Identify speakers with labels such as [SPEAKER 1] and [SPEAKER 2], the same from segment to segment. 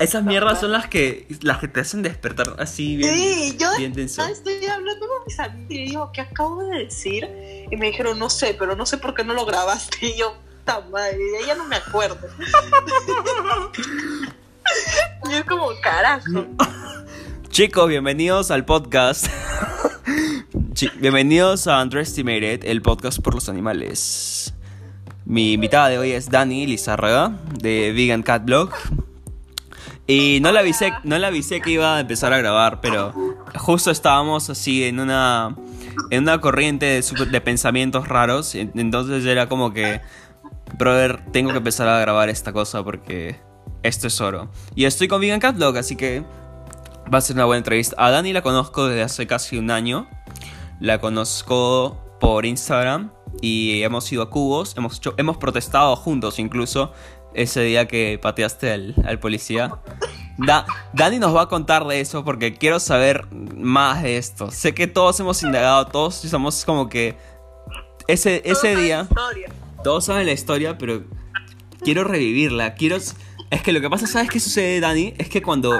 [SPEAKER 1] Esas mierdas son las que las que te hacen despertar así bien,
[SPEAKER 2] Sí, yo
[SPEAKER 1] bien tenso.
[SPEAKER 2] estoy hablando con mis amigos y digo, ¿qué acabo de decir? Y me dijeron, no sé, pero no sé por qué no lo grabaste. Y yo, puta madre, ella no me acuerdo. y es como, carajo.
[SPEAKER 1] Chicos, bienvenidos al podcast. Bienvenidos a Underestimated, el podcast por los animales. Mi invitada de hoy es Dani Lizárraga de Vegan Cat Blog. Y no le avisé, no le avisé que iba a empezar a grabar, pero justo estábamos así en una en una corriente de, pensamientos raros, en- entonces era como que brother, tengo que empezar a grabar esta cosa porque esto es oro. Y estoy con Vegan Cat Blog, así que Va a ser una buena entrevista. A Dani la conozco desde hace casi un año. La conozco por Instagram y hemos ido a cubos. Hemos, hecho- hemos protestado juntos incluso ese día que pateaste al, al policía. Da- Dani nos va a contar de eso porque quiero saber más de esto. Sé que todos hemos indagado, todos somos como que ese, ese día... Todos saben la historia, pero quiero revivirla. Quiero. Es que lo que pasa, ¿sabes qué sucede, Dani? Es que cuando,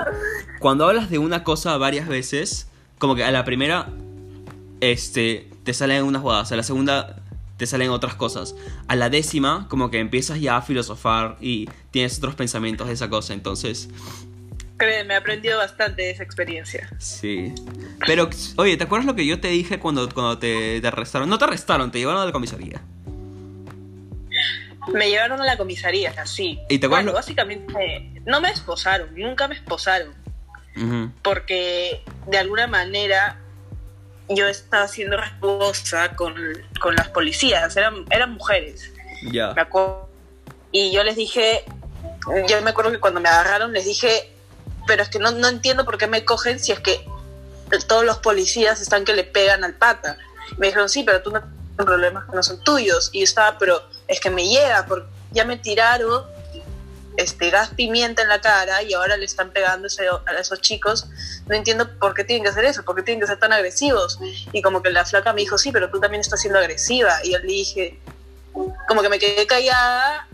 [SPEAKER 1] cuando hablas de una cosa varias veces, como que a la primera, este, te salen unas jugadas, a la segunda te salen otras cosas. A la décima, como que empiezas ya a filosofar y tienes otros pensamientos de esa cosa. Entonces,
[SPEAKER 2] Créeme, he aprendido bastante de esa experiencia.
[SPEAKER 1] sí. Pero, oye, ¿te acuerdas lo que yo te dije cuando, cuando te, te arrestaron? No te arrestaron, te llevaron a la comisaría.
[SPEAKER 2] Me llevaron a la comisaría, así.
[SPEAKER 1] ¿Y te acuerdas
[SPEAKER 2] Bueno, básicamente, no me esposaron, nunca me esposaron. Porque de alguna manera yo estaba siendo respetuosa con, con las policías, eran, eran mujeres,
[SPEAKER 1] Ya.
[SPEAKER 2] me acuerdo. Y yo les dije, yo me acuerdo que cuando me agarraron les dije, pero es que no, no entiendo por qué me cogen si es que todos los policías están que le pegan al pata. Me dijeron, sí, pero tú no tienes problemas que no son tuyos. Y yo estaba, pero es que me llega, porque ya me tiraron este gas pimienta en la cara y ahora le están pegando ese- a esos chicos. No entiendo por qué tienen que hacer eso, por qué tienen que ser tan agresivos. Y como que la flaca me dijo, sí, pero tú también estás siendo agresiva. Y yo le dije, como que me quedé callada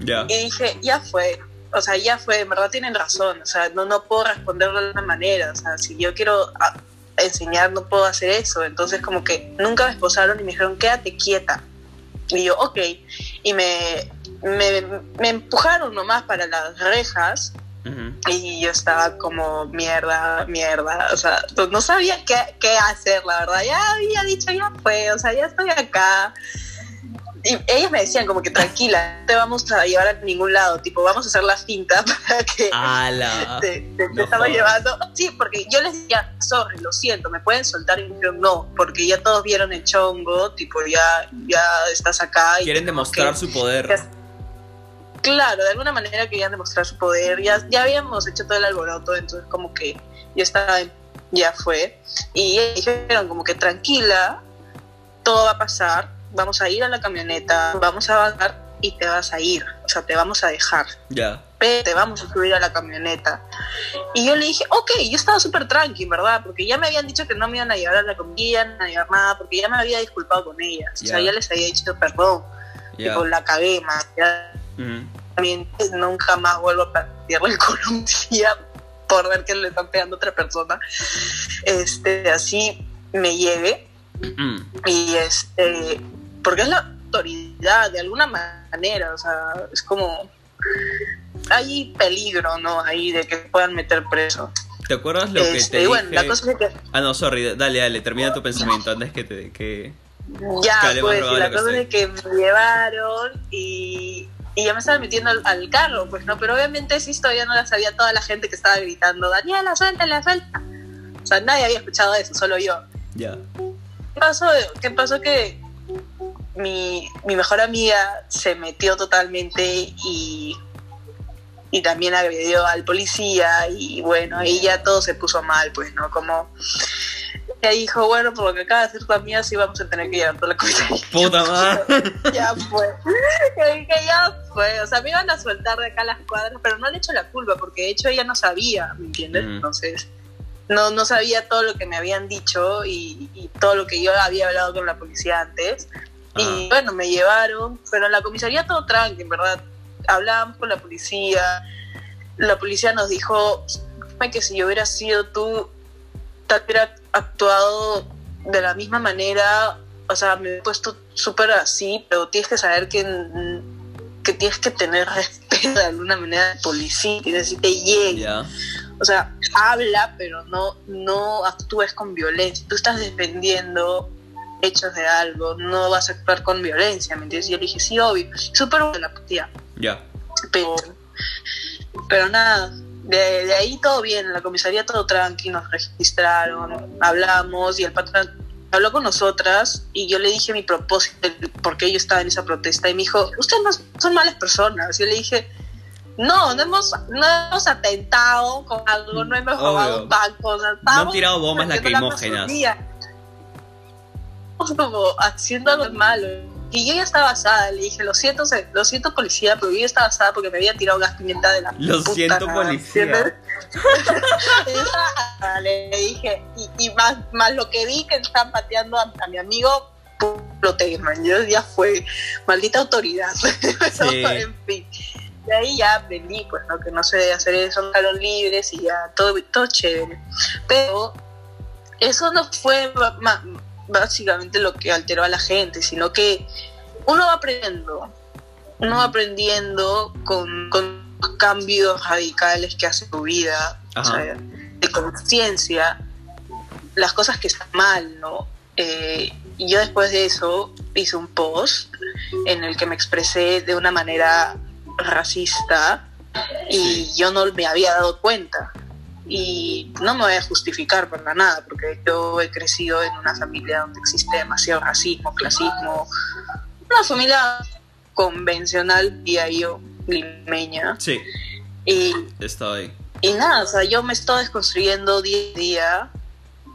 [SPEAKER 1] Ya.
[SPEAKER 2] y dije, ya fue. O sea, ya fue, en verdad tienen razón. O sea, no, no puedo responderlo de una manera. O sea, si yo quiero ah, enseñar, no puedo hacer eso. Entonces, como que nunca me esposaron y me dijeron, quédate quieta. Y yo, ok. Y me, me, me empujaron nomás para las rejas. Y yo estaba como, mierda, mierda. O sea, pues no sabía qué, qué hacer, la verdad. Ya había dicho, ya fue. O sea, ya estoy acá. Y ellos me decían como que tranquila, no te vamos a llevar a ningún lado, tipo, vamos a hacer la finta para que te, te- estamos llevando. Sí, porque yo les decía, sorry, lo siento, me pueden soltar y me dijeron no, porque ya todos vieron el chongo, tipo, ya, ya estás acá. y
[SPEAKER 1] Quieren demostrar
[SPEAKER 2] que-
[SPEAKER 1] su poder.
[SPEAKER 2] que- Claro, de alguna manera querían demostrar su poder. Ya, ya habíamos hecho todo el alboroto, entonces como que yo estaba, en- ya fue. Y ellos dijeron como que tranquila, todo va a pasar, vamos a ir a la camioneta, vamos a bajar y te vas a ir, o sea, te vamos a dejar
[SPEAKER 1] Ya.
[SPEAKER 2] "Ve, te vamos a subir a la camioneta. Y yo le dije, ok, yo estaba súper tranqui, ¿verdad? Porque ya me habían dicho que no me iban a llevar a la comida, no me iban a llevar nada, porque ya me había disculpado con ellas. O sea,
[SPEAKER 1] Ya.
[SPEAKER 2] les había dicho perdón,
[SPEAKER 1] Ya.
[SPEAKER 2] tipo, la cagué, más. También nunca más vuelvo a patearle el día por ver que le están pegando a otra persona. Este, así me llegue
[SPEAKER 1] Mm.
[SPEAKER 2] y este, porque es la autoridad de alguna manera, o sea, es como hay peligro, ¿no? Ahí de que puedan meter preso.
[SPEAKER 1] ¿Te acuerdas lo que
[SPEAKER 2] Este,
[SPEAKER 1] te
[SPEAKER 2] bueno,
[SPEAKER 1] dije?
[SPEAKER 2] la cosa es que
[SPEAKER 1] Ah, no, sorry, dale, dale, termina tu pensamiento antes que te... Que...
[SPEAKER 2] ya,
[SPEAKER 1] Que
[SPEAKER 2] pues, la cosa es que me llevaron y, y ya me estaban metiendo al, al carro, pues, ¿no? Pero obviamente esa historia no la sabía toda la gente que estaba gritando, Daniela, suéltala, suelta. O sea, nadie había escuchado eso, solo yo.
[SPEAKER 1] Ya.
[SPEAKER 2] ¿Qué pasó? ¿Qué pasó? Que mi, mi mejor amiga se metió totalmente y, y también agredió al policía y bueno, ahí ya todo se puso mal, pues, ¿no? Como ella dijo, bueno, por lo que acaba de hacer tu amiga, sí vamos a tener que llevar toda la comisaría.
[SPEAKER 1] Puta madre.
[SPEAKER 2] ya fue. Yo dije, ya fue. O sea, me iban a soltar de acá las cuadras, pero no le echo la culpa, porque de hecho ella no sabía, ¿me entiendes?
[SPEAKER 1] Mm.
[SPEAKER 2] Entonces, no, no sabía todo lo que me habían dicho y, y todo lo que yo había hablado con la policía antes. Y bueno, me llevaron, pero en la comisaría todo tranqui, en verdad. hablábamos con la policía, la policía nos dijo que si yo hubiera sido tú, tal hubiera actuado de la misma manera, o sea, me he puesto súper así, pero tienes que saber que, que tienes que tener respeto de alguna manera de policía, que si te llegue. O sea, habla, pero no, no actúes con violencia. Tú estás defendiendo hechos de algo, no vas a actuar con violencia, ¿me entiendes? Y yo le dije, sí, obvio, súper buena tía.
[SPEAKER 1] Ya.
[SPEAKER 2] Pero, pero nada, de, ahí todo bien, en la comisaría todo tranqui, nos registraron, hablamos y el patrón habló con nosotras y yo le dije mi propósito, por qué yo estaba en esa protesta y me dijo, ustedes no son malas personas. Yo le dije, no, no hemos, no hemos atentado con algo, no hemos robado bancos,
[SPEAKER 1] no han tirado bombas lacrimógenas.
[SPEAKER 2] Como haciendo algo malo y yo ya estaba asada, le dije, lo siento, lo siento policía, pero yo ya estaba asada porque me habían tirado gas pimienta de la
[SPEAKER 1] Lo siento policía.
[SPEAKER 2] le dije, y, más, más lo que vi que están pateando a, mi amigo, lo man, yo ya fue maldita autoridad. en fin. De ahí ya aprendí, pues, ¿no? que no se debe hacer eso, quedaron libres y ya todo, todo chévere. Pero eso no fue básicamente lo que alteró a la gente, sino que uno va aprendiendo, uno va aprendiendo con, cambios radicales que hace tu vida, de conciencia, las cosas que están mal, ¿no? Eh, y yo después de eso hice un post en el que me expresé de una manera racista y yo no me había dado cuenta y no me voy a justificar para nada, porque yo he crecido en una familia donde existe demasiado racismo, clasismo, una familia convencional, y yo, limeña.
[SPEAKER 1] Sí.
[SPEAKER 2] Y,
[SPEAKER 1] Estoy.
[SPEAKER 2] Y nada, o sea, yo me estoy desconstruyendo día a día,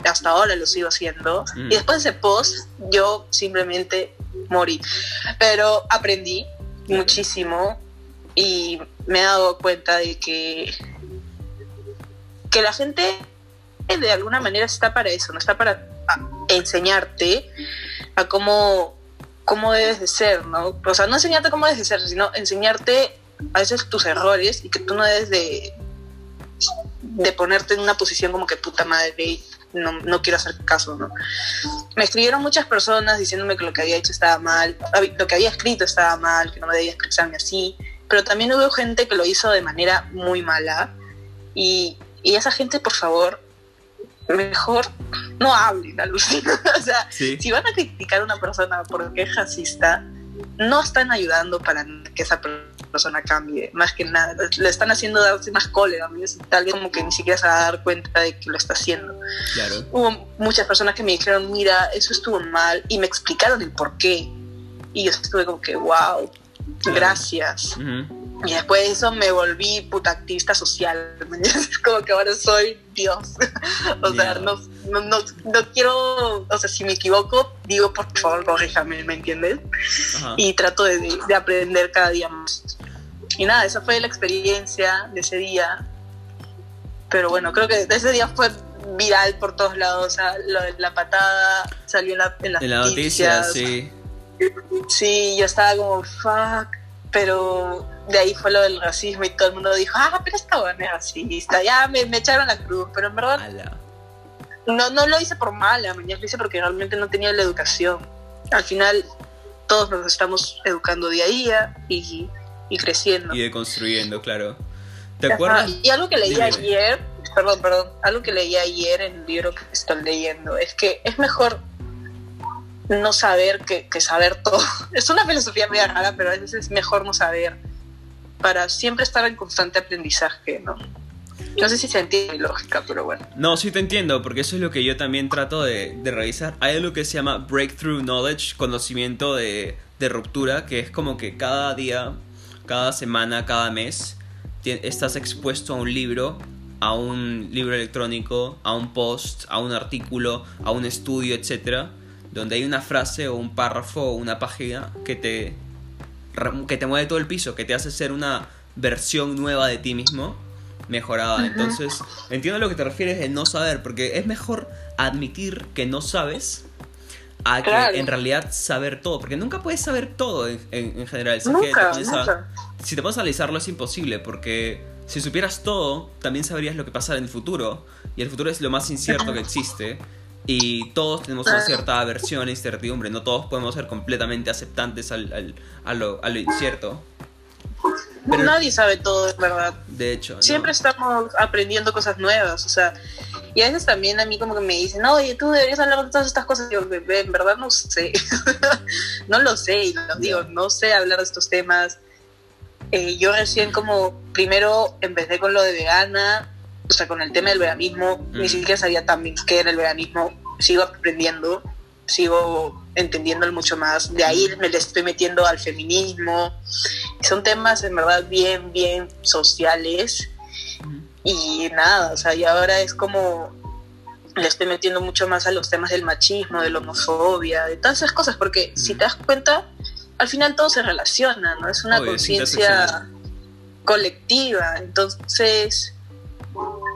[SPEAKER 2] hasta ahora lo sigo haciendo, mm. y después de ese post, yo simplemente morí. Pero aprendí muchísimo y me he dado cuenta de que que la gente de alguna manera está para eso, no está para enseñarte a cómo, cómo debes de ser, ¿no? O sea, no enseñarte cómo debes de ser, sino enseñarte a veces tus errores y que tú no debes de, de ponerte en una posición como que puta madre, no, no quiero hacer caso, ¿no? Me escribieron muchas personas diciéndome que lo que había hecho estaba mal, lo que había escrito estaba mal, que no me debía expresarme así, pero también hubo gente que lo hizo de manera muy mala y y esa gente, por favor, mejor no hablen, alucina. o sea, si van a criticar a una persona porque es racista, no están ayudando para que esa persona cambie, más que nada. Le están haciendo darse más cólera, tal vez como que ni siquiera se va a dar cuenta de que lo está haciendo.
[SPEAKER 1] Claro.
[SPEAKER 2] Hubo muchas personas que me dijeron, mira, eso estuvo mal, y me explicaron el por qué. Y yo estuve como que, wow, gracias. Y después de eso me volví puta activista social. Como que ahora soy Dios. o sea, no, no, no, quiero, o sea, si me equivoco, digo por favor, corríjame, ¿me entiendes? Y trato de, de, aprender cada día más. Y nada, esa fue la experiencia de ese día. Pero bueno, creo que ese día fue viral por todos lados. O sea, lo de la patada salió en, la, en las
[SPEAKER 1] en la noticia, sí.
[SPEAKER 2] Sí, yo estaba como, fuck pero de ahí fue lo del racismo y todo el mundo dijo, ah, pero esta buena es racista, ya me, echaron la cruz, pero en verdad no, no lo hice por mala, lo hice porque realmente no tenía la educación. Al final todos nos estamos educando día a día y, y creciendo.
[SPEAKER 1] Y deconstruyendo, claro. ¿Te acuerdas?
[SPEAKER 2] Y algo que leí ayer, perdón, perdón, algo que leí ayer en el libro que estoy leyendo, es que es mejor no saber que, saber todo. Es una filosofía media rara, pero a veces es mejor no saber para siempre estar en constante aprendizaje, ¿no? No sé si se entiende mi lógica, pero bueno.
[SPEAKER 1] No, sí te entiendo, porque eso es lo que yo también trato de, revisar. Hay algo que se llama Breakthrough Knowledge, conocimiento de, de ruptura, que es como que cada día, cada semana, cada mes, estás expuesto a un libro, a un libro electrónico, a un post, a un artículo, a un estudio, etcétera donde hay una frase o un párrafo o una página que te, que te mueve todo el piso, que te hace ser una versión nueva de ti mismo mejorada. Entonces, entiendo a lo que te refieres de no saber, porque es mejor admitir que no sabes a que en realidad saber todo, porque nunca puedes saber todo en, general.
[SPEAKER 2] Nunca,
[SPEAKER 1] te, si te pones a analizarlo es imposible, porque si supieras todo, también sabrías lo que pasará en el futuro. Y el futuro es lo más incierto que existe. Y todos tenemos una cierta aversión e incertidumbre. No todos podemos ser completamente aceptantes al, al- a, lo, a lo incierto. Pero-
[SPEAKER 2] Nadie sabe todo, es verdad.
[SPEAKER 1] De hecho, ¿no?
[SPEAKER 2] Siempre estamos aprendiendo cosas nuevas, o sea, y a veces también a mí como que me dicen, oye, tú deberías hablar de todas estas cosas. Y yo, bebé, en verdad no sé, no lo sé, y lo digo, no sé hablar de estos temas. Eh, yo recién como, primero empecé con lo de vegana, o sea, con el tema del veganismo,
[SPEAKER 1] Mm.
[SPEAKER 2] ni siquiera sabía también qué era el veganismo, sigo aprendiendo, sigo entendiéndolo mucho más. De ahí me le estoy metiendo al feminismo. Son temas en verdad bien, bien sociales. Y nada, o sea, y ahora es como le estoy metiendo mucho más a los temas del machismo, de la homofobia, de todas esas cosas, porque si te das cuenta, al final todo se relaciona, ¿no? Es una conciencia colectiva, entonces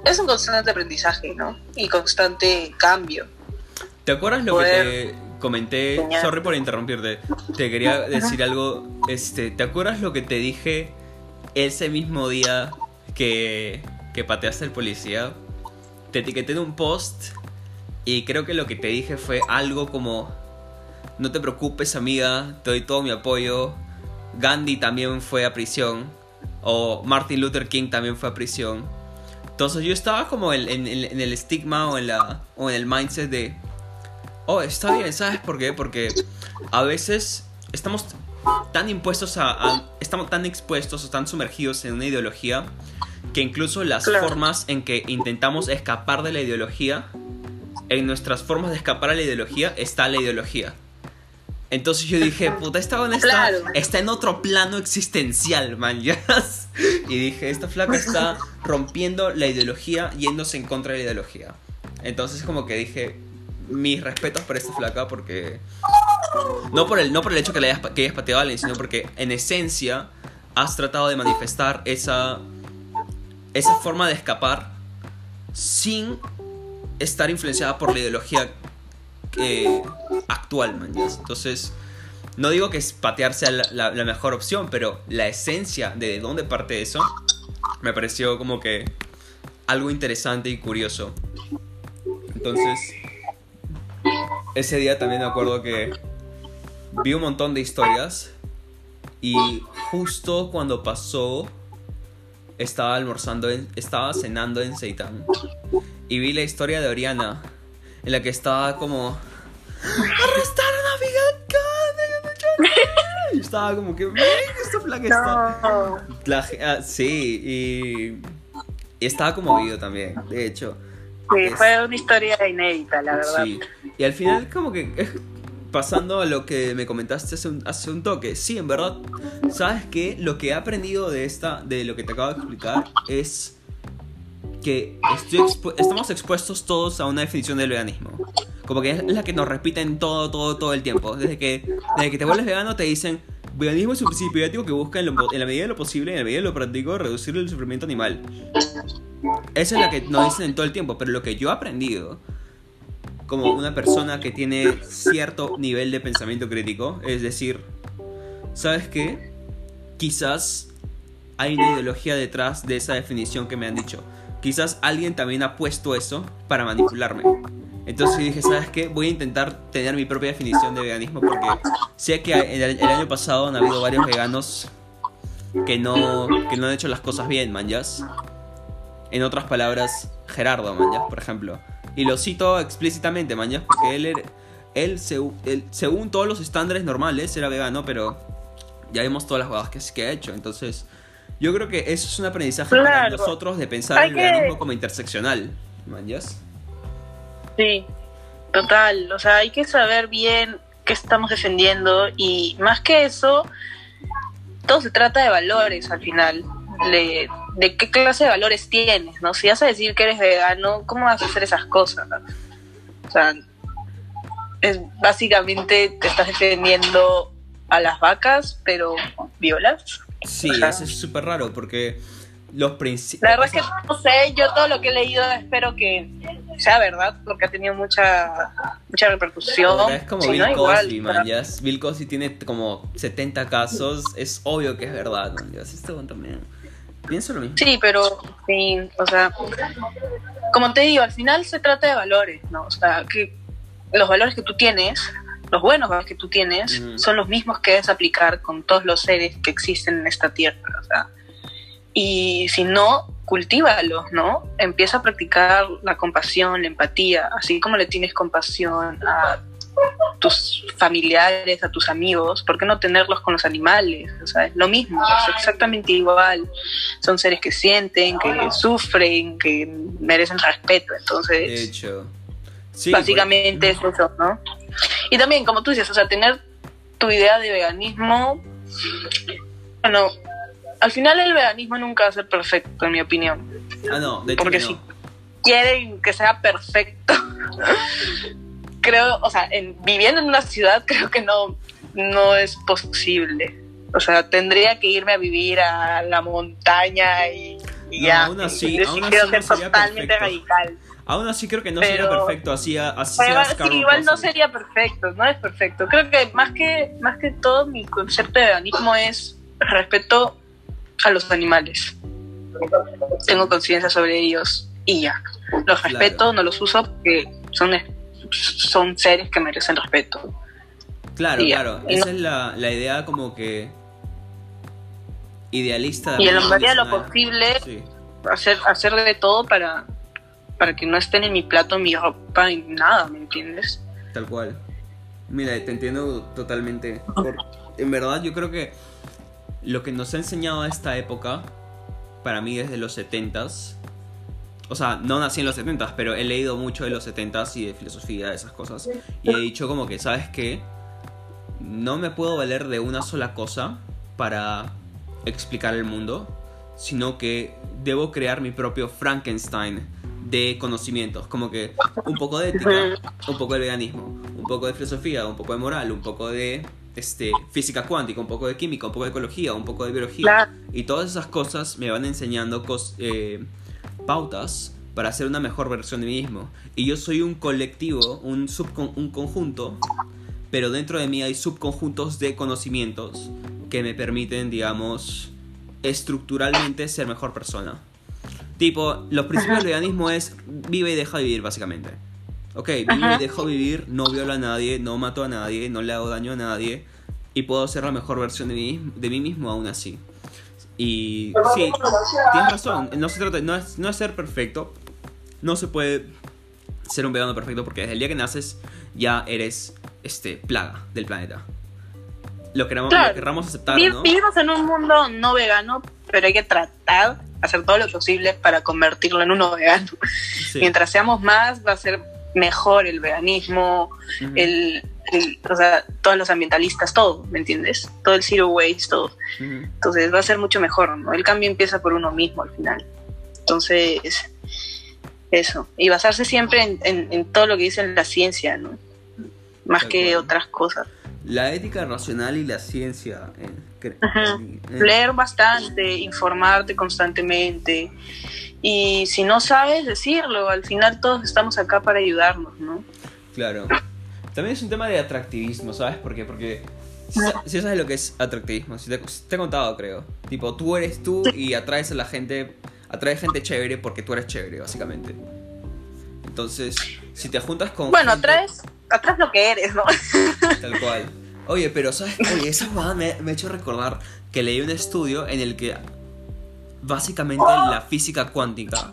[SPEAKER 2] es un constante aprendizaje, ¿no? Y constante cambio.
[SPEAKER 1] ¿Te acuerdas lo
[SPEAKER 2] Poder-
[SPEAKER 1] que te comenté? Sorry por interrumpirte. Te quería decir algo. Este, ¿te acuerdas lo que te dije ese mismo día que, que pateaste al policía? Te etiqueté en un post y creo que lo que te dije fue algo como no te preocupes amiga, te doy todo mi apoyo. Gandhi también fue a prisión o Martin Luther King también fue a prisión. Entonces yo estaba como en, en- en- en el estigma o en, la, o en el mindset de, oh, está bien, ¿sabes por qué? Porque a veces estamos tan impuestos a, a- estamos tan expuestos o tan sumergidos en una ideología que incluso las
[SPEAKER 2] Claro.
[SPEAKER 1] formas en que intentamos escapar de la ideología, en nuestras formas de escapar a la ideología está la ideología. Entonces yo dije, puta, esta buena está,
[SPEAKER 2] Claro.
[SPEAKER 1] está en otro plano existencial, man. ¿ya? Y dije, esta flaca está rompiendo la ideología, yéndose en contra de la ideología. Entonces como que dije, mis respetos por esta flaca porque... No por el, no por el hecho que, le hayas, que hayas pateado a alguien, sino porque en esencia has tratado de manifestar esa, esa forma de escapar sin estar influenciada por la ideología actual, man. Entonces, no digo que es patear sea la, la- mejor opción, pero la esencia de dónde parte eso me pareció como que algo interesante y curioso. Entonces, ese día también me acuerdo que vi un montón de historias y justo cuando pasó estaba almorzando, estaba cenando en Seitan y vi la historia de Oriana en la que estaba como arrestaron a Khan, y estaba como que "Ven, esta flaca está la ah, sí y, y estaba conmovido también de hecho
[SPEAKER 2] Sí,
[SPEAKER 1] Es-
[SPEAKER 2] fue una historia inédita, la verdad.
[SPEAKER 1] Sí. Y al final, como que pasando a lo que me comentaste hace un, hace un toque, sí, en verdad, ¿sabes qué? Lo que he aprendido de esta, de lo que te acabo de explicar, es que estoy expu- estamos expuestos todos a una definición del veganismo. Como que es la que nos repiten todo, todo, todo el tiempo. Desde que, desde que te vuelves vegano te dicen, veganismo es un principio ético que busca en, lo- en la medida de lo posible, en la medida de lo práctico, reducir el sufrimiento animal. Esa es la que nos dicen en todo el tiempo, pero lo que yo he aprendido como una persona que tiene cierto nivel de pensamiento crítico, es decir, ¿sabes qué? Quizás hay una ideología detrás de esa definición que me han dicho. Quizás alguien también ha puesto eso para manipularme. Entonces dije, ¿sabes qué? Voy a intentar tener mi propia definición de veganismo porque sé que el, año pasado han habido varios veganos que no, que no han hecho las cosas bien, manjas. En otras palabras, Gerardo, manjas, por ejemplo. Y lo cito explícitamente, manjas, porque él, él, él, según todos los estándares normales, era vegano, pero ya vimos todas las jugadas que, que ha hecho. Entonces, yo creo que eso es un aprendizaje para
[SPEAKER 2] Claro.
[SPEAKER 1] nosotros de pensar
[SPEAKER 2] Hay
[SPEAKER 1] el
[SPEAKER 2] que-
[SPEAKER 1] veganismo como interseccional, manjas.
[SPEAKER 2] Sí, total. O sea, hay que saber bien qué estamos defendiendo y más que eso, todo se trata de valores al final. De, de qué clase de valores tienes, ¿no? Si vas a decir que eres vegano, ¿cómo vas a hacer esas cosas? O sea, es básicamente te estás defendiendo a las vacas, pero violas.
[SPEAKER 1] Sí, eso es súper raro porque los principios...
[SPEAKER 2] La verdad es que no sé, yo todo lo que he leído espero que sea verdad, porque ha tenido mucha mucha repercusión.
[SPEAKER 1] Es como
[SPEAKER 2] Si
[SPEAKER 1] Bill
[SPEAKER 2] no, igual,
[SPEAKER 1] Cosby,
[SPEAKER 2] para-
[SPEAKER 1] man. ya es- Bill Cosby tiene como 70 casos. Es obvio que es verdad, man. ya. Este también. Pienso lo mismo.
[SPEAKER 2] Sí, pero, sí, o sea, como te digo, al final se trata de valores, ¿no? O sea, que los valores que tú tienes, los buenos valores que tú tienes,
[SPEAKER 1] Ujú.
[SPEAKER 2] son los mismos que debes aplicar con todos los seres que existen en esta tierra, o sea. Y si no, cultívalos, ¿no? Empieza a practicar la compasión, la empatía, así como le tienes compasión a tus familiares, a tus amigos, ¿por qué no tenerlos con los animales? O sea, es lo mismo, es exactamente igual. Son seres que sienten, que sufren, que merecen respeto.
[SPEAKER 1] De
[SPEAKER 2] Entonces,
[SPEAKER 1] hecho. Sí, pues,
[SPEAKER 2] básicamente es eso, ¿no? Y también, como tú dices, o sea, tener tu idea de veganismo, bueno, al final el veganismo nunca va a ser perfecto, en mi opinión.
[SPEAKER 1] Ah, no, de hecho
[SPEAKER 2] Porque
[SPEAKER 1] no.
[SPEAKER 2] sí. Quieren que sea perfecto. creo, o sea, en, viviendo en una ciudad creo que no, no es posible. O sea, tendría que irme a vivir a la montaña y, y
[SPEAKER 1] No,
[SPEAKER 2] ya.
[SPEAKER 1] aún así-
[SPEAKER 2] Yo sí
[SPEAKER 1] aún así
[SPEAKER 2] quiero
[SPEAKER 1] no
[SPEAKER 2] ser totalmente
[SPEAKER 1] perfecto.
[SPEAKER 2] radical.
[SPEAKER 1] Aún así creo que no sería perfecto. Así, así
[SPEAKER 2] Pero
[SPEAKER 1] sea
[SPEAKER 2] igual, sí,
[SPEAKER 1] Scarlett
[SPEAKER 2] igual no sería perfecto, no es perfecto. Creo que más que más que todo mi concepto de veganismo es respeto a los animales. Tengo conciencia sobre ellos y ya. Los
[SPEAKER 1] Claro.
[SPEAKER 2] respeto, no los uso porque son son seres que merecen respeto.
[SPEAKER 1] Claro,
[SPEAKER 2] Y
[SPEAKER 1] claro.
[SPEAKER 2] Y
[SPEAKER 1] Esa
[SPEAKER 2] no-
[SPEAKER 1] es la, la idea como que idealista.
[SPEAKER 2] Y en la medida de lo posible
[SPEAKER 1] Sí,
[SPEAKER 2] hacer hacer de todo para para que no estén en mi plato, mi ropa, nada, ¿me entiendes?
[SPEAKER 1] tal cual. Mira, te entiendo totalmente. En verdad, yo creo que lo que nos ha enseñado a esta época, para mí desde los 70s, o sea, no nací en los 70s, pero he leído mucho de los 70s y de filosofía, de esas cosas. Y he dicho como que, ¿sabes qué? No me puedo valer de una sola cosa para explicar el mundo, sino que debo crear mi propio Frankenstein de conocimientos, como que un poco de ética, un poco de veganismo, un poco de filosofía, un poco de moral, un poco de este, física cuántica, un poco de química, un poco de ecología, un poco de biología. Y todas esas cosas me van enseñando cos- eh, pautas para hacer una mejor versión de mí mismo. Y yo soy un colectivo, un, subcon- un conjunto, pero dentro de mí hay subconjuntos de conocimientos que me permiten, digamos, estructuralmente ser mejor persona. Tipo, los principios del veganismo es vive y deja vivir, básicamente. Ok, vive
[SPEAKER 2] Ajá.
[SPEAKER 1] y dejo vivir, no violo a nadie, no mato a nadie, no le hago daño a nadie. Y puedo ser la mejor versión de mí, de mí mismo aún así. Y sí, tienes razón, no se trata, no es, no es ser perfecto. No se puede ser un vegano perfecto porque desde el día que naces ya eres este plaga del planeta. Lo queramos,
[SPEAKER 2] Claro.
[SPEAKER 1] lo aceptar.
[SPEAKER 2] Vivimos en un mundo no vegano, pero hay que tratar, hacer todo lo posible para convertirlo en uno vegano.
[SPEAKER 1] Sí.
[SPEAKER 2] Mientras seamos más, va a ser mejor el veganismo, el, el- o sea, todos los ambientalistas, todo, ¿me entiendes? Todo el zero waste, todo. Entonces va a ser mucho mejor, ¿no? El cambio empieza por uno mismo al final. Entonces, eso. Y basarse siempre en, en- en todo lo que dice la ciencia, ¿no? Más que otras cosas.
[SPEAKER 1] La ética racional y la ciencia. eh,
[SPEAKER 2] Ajá.
[SPEAKER 1] eh,
[SPEAKER 2] leer bastante, informarte constantemente y si no sabes decirlo, al final todos estamos acá para ayudarnos, ¿no?
[SPEAKER 1] Claro. También es un tema de atractivismo, ¿sabes por qué? Porque si sabes lo que es atractivismo, si te, te he contado, creo. Tipo, tú eres tú y atraes a la gente, atraes gente chévere porque tú eres chévere, básicamente. Entonces, si te juntas con...
[SPEAKER 2] Bueno,
[SPEAKER 1] gente-
[SPEAKER 2] atrás, atrás lo que eres, ¿no?
[SPEAKER 1] Tal cual. Oye, pero ¿sabes? Oye, esa huevada me, me ha hecho recordar que leí un estudio en el que básicamente la física cuántica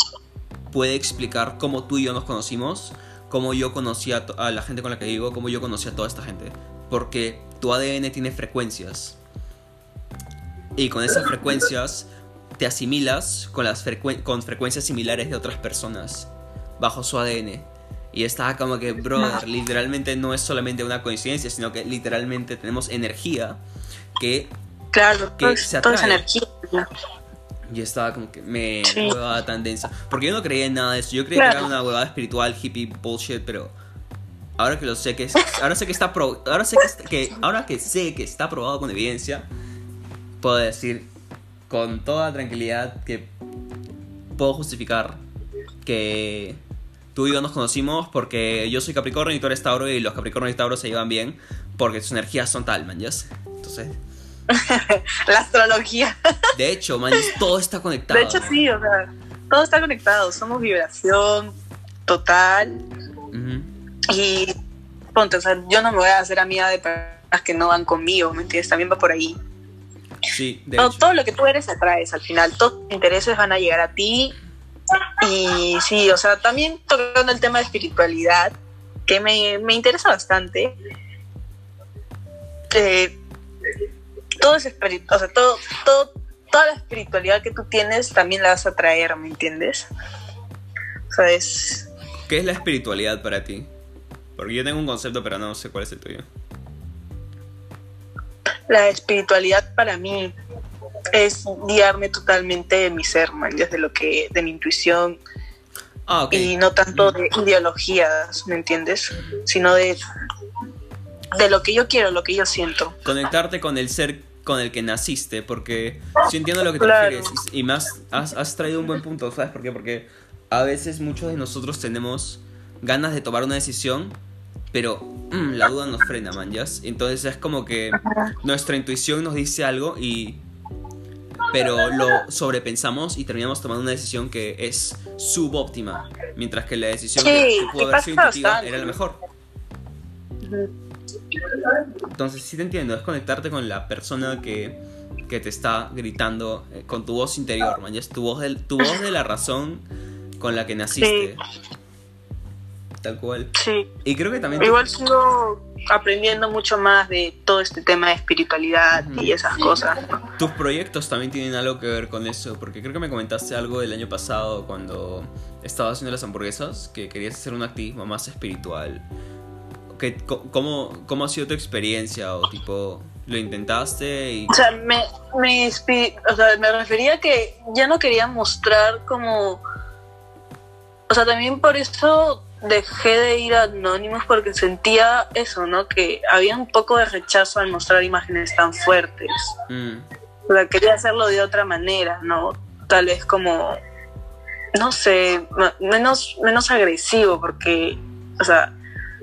[SPEAKER 1] puede explicar cómo tú y yo nos conocimos, cómo yo conocí a, a la gente con la que vivo, cómo yo conocí a toda esta gente. Porque tu ADN tiene frecuencias. Y con esas frecuencias te asimilas con, las frecuen- con frecuencias similares de otras personas bajo su ADN. Y estaba como que, brother, literalmente no es solamente una coincidencia, sino que literalmente tenemos energía que
[SPEAKER 2] Claro,
[SPEAKER 1] Que
[SPEAKER 2] todo,
[SPEAKER 1] se
[SPEAKER 2] es- todo es
[SPEAKER 1] atrae.
[SPEAKER 2] energía.
[SPEAKER 1] yo estaba como que me
[SPEAKER 2] Sí.
[SPEAKER 1] huevada tan densa. Porque yo no creía en nada de eso. Yo creía
[SPEAKER 2] Claro.
[SPEAKER 1] que era una huevada espiritual, hippie, bullshit, pero ahora que lo sé que es, ahora sé que está pro- ahora sé que, est- que ahora que sé que está probado con evidencia, puedo decir con toda tranquilidad que puedo justificar que tú y yo nos conocimos porque yo soy Capricornio y tú eres Tauro y los Capricornio y Tauro se llevan bien porque sus energías son tal, man, ¿yes? Entonces...
[SPEAKER 2] la astrología.
[SPEAKER 1] De hecho, man, todo está conectado.
[SPEAKER 2] De hecho, sí, o sea, todo está conectado. Somos vibración total. Y ponte, o sea, yo no me voy a hacer amiga de personas que no van conmigo, ¿me entiendes? También va por ahí.
[SPEAKER 1] Sí, de
[SPEAKER 2] todo,
[SPEAKER 1] hecho.
[SPEAKER 2] todo lo que tú eres atraes al final. Todos tus intereses van a llegar a ti. Y sí, o sea, también tocando el tema de espiritualidad, que me, me interesa bastante. Eh, todo es espiritu o sea, todo, todo, toda la espiritualidad que tú tienes también la vas a traer, ¿me entiendes? O sea, es...
[SPEAKER 1] ¿Qué es la espiritualidad para ti? Porque yo tengo un concepto, pero no sé cuál es el tuyo.
[SPEAKER 2] La espiritualidad para mí es guiarme totalmente de mi ser, man, desde lo que, de mi intuición,
[SPEAKER 1] Ah, ok.
[SPEAKER 2] y no tanto de ideologías, ¿me entiendes? Sino de, de lo que yo quiero, lo que yo siento.
[SPEAKER 1] Conectarte con el ser con el que naciste, porque sí entiendo a lo que te
[SPEAKER 2] Claro.
[SPEAKER 1] refieres y más has, has traído un buen punto, ¿sabes por qué? Porque a veces muchos de nosotros tenemos ganas de tomar una decisión, pero mm, la duda nos frena, man, ¿ya? Entonces es como que nuestra intuición nos dice algo y pero lo sobrepensamos y terminamos tomando una decisión que es subóptima, mientras que la decisión
[SPEAKER 2] Sí,
[SPEAKER 1] que, pudo haber sido intuitiva
[SPEAKER 2] bastante.
[SPEAKER 1] era la mejor. Entonces sí te entiendo, es conectarte con la persona que, que te está gritando eh, con tu voz interior, man, ya es tu voz, del, tu voz de la razón con la que naciste. Tal cual.
[SPEAKER 2] Sí.
[SPEAKER 1] Y creo que también... tu-
[SPEAKER 2] Igual sigo aprendiendo mucho más de todo este tema de espiritualidad y esas cosas. ¿no?
[SPEAKER 1] Tus proyectos también tienen algo que ver con eso, porque creo que me comentaste algo del año pasado cuando estabas haciendo las hamburguesas, que querías hacer un activismo más espiritual. ¿Qué- cómo, ¿Cómo ha sido tu experiencia? ¿O tipo, lo intentaste y...
[SPEAKER 2] O sea, me, me, o sea, me refería a que ya no quería mostrar como... O sea, también por eso dejé de ir a Anonymous porque sentía eso, ¿no? Que había un poco de rechazo al mostrar imágenes tan fuertes.
[SPEAKER 1] Mm,
[SPEAKER 2] O sea, quería hacerlo de otra manera, ¿no? Tal vez como, no sé, menos, menos agresivo, porque, o sea,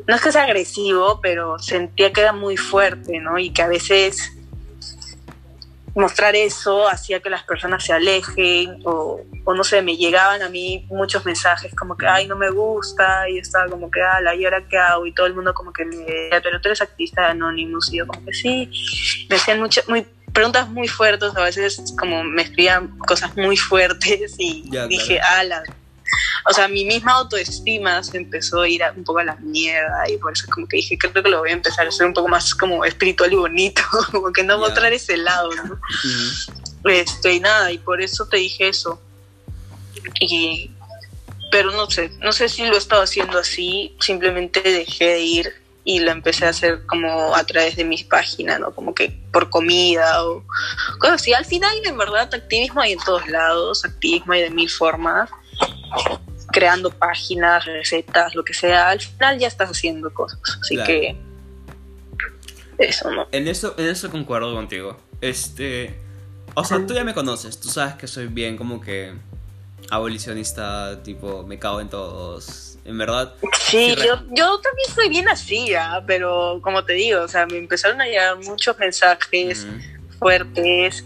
[SPEAKER 2] no es que sea agresivo, pero sentía que era muy fuerte, ¿no? Y que a veces mostrar eso hacía que las personas se alejen o, o no sé, me llegaban a mí muchos mensajes como que, ay, no me gusta, y yo estaba como que, ala, ¿y ahora qué hago? Y todo el mundo como que me decía, pero tú eres activista de Anonymous, y yo como que sí, me hacían muchas, muy, preguntas muy fuertes, a veces como me escribían cosas muy fuertes y
[SPEAKER 1] Ya,
[SPEAKER 2] dije, ala, o sea, mi misma autoestima se empezó a ir a- un poco a la mierda y por eso como que dije, creo que lo voy a empezar a hacer un poco más como espiritual y bonito, como que no
[SPEAKER 1] Ya.
[SPEAKER 2] mostrar ese lado, ¿no?
[SPEAKER 1] mm.
[SPEAKER 2] Este, y nada, y por eso te dije eso. Y, pero no sé, no sé si lo he estado haciendo así, simplemente dejé de ir y lo empecé a hacer como a través de mis páginas, ¿no? Como que por comida o cosas así. Al final, en verdad, activismo hay en todos lados, activismo hay de mil formas, creando páginas, recetas, lo que sea. Al final ya estás haciendo cosas, así
[SPEAKER 1] Claro.
[SPEAKER 2] que eso, ¿no?
[SPEAKER 1] En eso, en eso concuerdo contigo. Este. O sea, tú ya me conoces, tú sabes que soy bien como que abolicionista, tipo, me cago en todos. En verdad,
[SPEAKER 2] Sí, yo, yo también soy bien así, ¿ah? pero como te digo, o sea, me empezaron a llegar muchos mensajes
[SPEAKER 1] mm,
[SPEAKER 2] fuertes